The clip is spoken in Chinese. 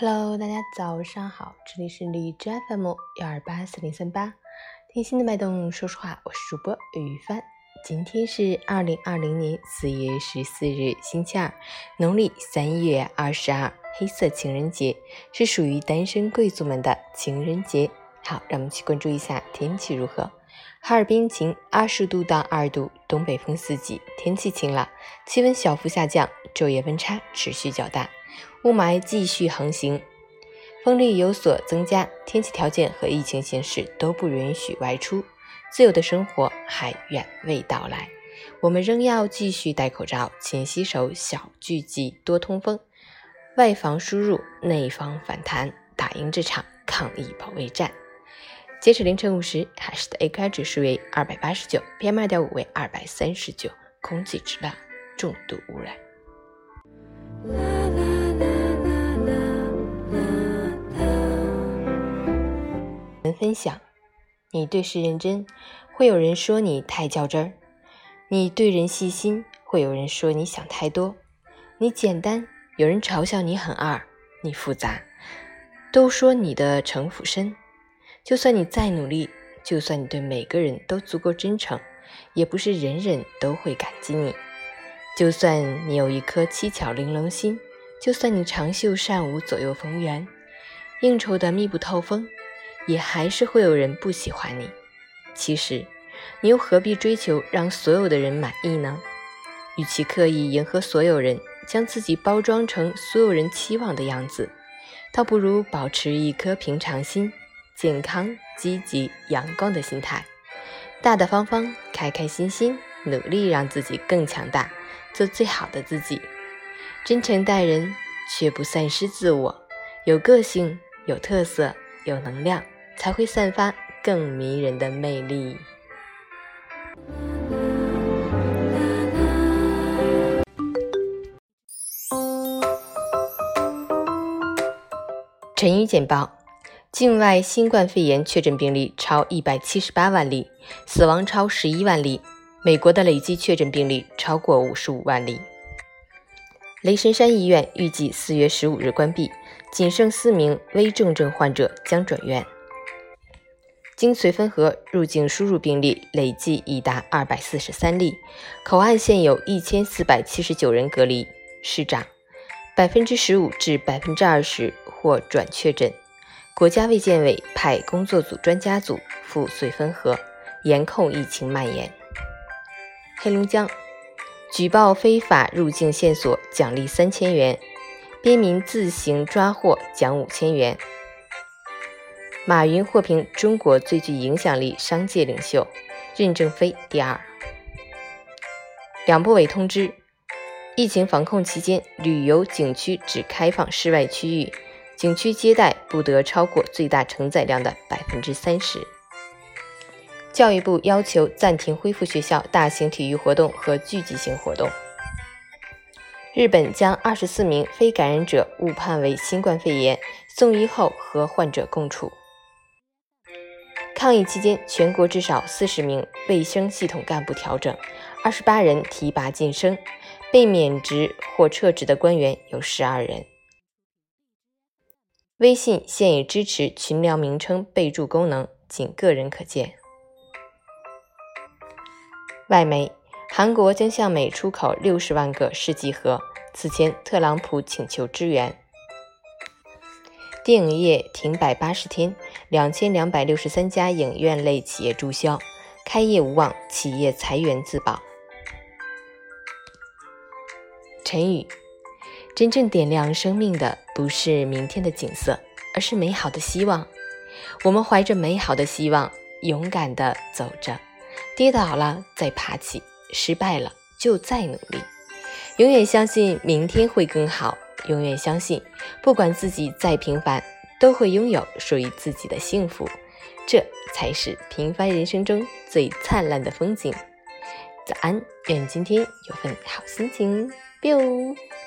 Hello，大家早上好，这里是荔枝 FM 幺二八四零三八，听心的脉动，说实话，我是主播雨帆。今天是二零二零年四月十四日，星期二，农历三月二十二，黑色情人节是属于单身贵族们的情人节。好，让我们去关注一下天气如何。哈尔滨晴，二十度到二度，东北风四级，天气晴朗，气温小幅下降，昼夜温差持续较大。雾霾继续横行，风力有所增加，天气条件和疫情形势都不允许外出，自由的生活还远未到来。我们仍要继续戴口罩、勤洗手、小聚集、多通风，外防输入，内防反弹，打赢这场抗疫保卫战。截止凌晨五时，海市的 AQI 指数为二百八十九，PM 二点五为二百三十九，空气质量重度污染。分享，你对事认真，会有人说你太较真儿；你对人细心，会有人说你想太多；你简单，有人嘲笑你很二；你复杂，都说你的城府深。就算你再努力，就算你对每个人都足够真诚，也不是人人都会感激你。就算你有一颗七巧玲珑心，就算你长袖善舞左右逢源，应酬的密不透风。也还是会有人不喜欢你。其实，你又何必追求让所有的人满意呢？与其刻意迎合所有人，将自己包装成所有人期望的样子，倒不如保持一颗平常心、健康、积极、阳光的心态，大大方方、开开心心，努力让自己更强大，做最好的自己。真诚待人，却不丧失自我，有个性、有特色、有能量。才会散发更迷人的魅力。晨语简报：境外新冠肺炎确诊病例超一百七十八万例，死亡超十一万例。美国的累计确诊病例超过五十五万例。雷神山医院预计四月十五日关闭，仅剩四名危重症患者将转院。经绥芬河入境输入病例累计已达二百四十三例，口岸现有一千四百七十九人隔离。市长，百分之十五至百分之二十或转确诊。国家卫健委派工作组专家组赴绥芬河，严控疫情蔓延。黑龙江，举报非法入境线索奖励三千元，边民自行抓获奖五千元。马云获评中国最具影响力商界领袖，任正非第二。两部委通知：疫情防控期间，旅游景区只开放室外区域，景区接待不得超过最大承载量的百分之三十。教育部要求暂停恢复学校大型体育活动和聚集性活动。日本将二十四名非感染者误判为新冠肺炎，送医后和患者共处。抗疫期间，全国至少四十名卫生系统干部调整，二十八人提拔晋升，被免职或撤职的官员有十二人。微信现已支持群聊名称备注功能，仅个人可见。外媒：韩国将向美出口六十万个试剂盒，此前特朗普请求支援。电影业停摆八十天，两千两百六十三家影院类企业注销，开业无望，企业裁员自保。陈宇：真正点亮生命的不是明天的景色，而是美好的希望。我们怀着美好的希望，勇敢地走着，跌倒了再爬起，失败了就再努力，永远相信明天会更好。永远相信，不管自己再平凡，都会拥有属于自己的幸福，这才是平凡人生中最灿烂的风景。早安，愿今天有份好心情。biu。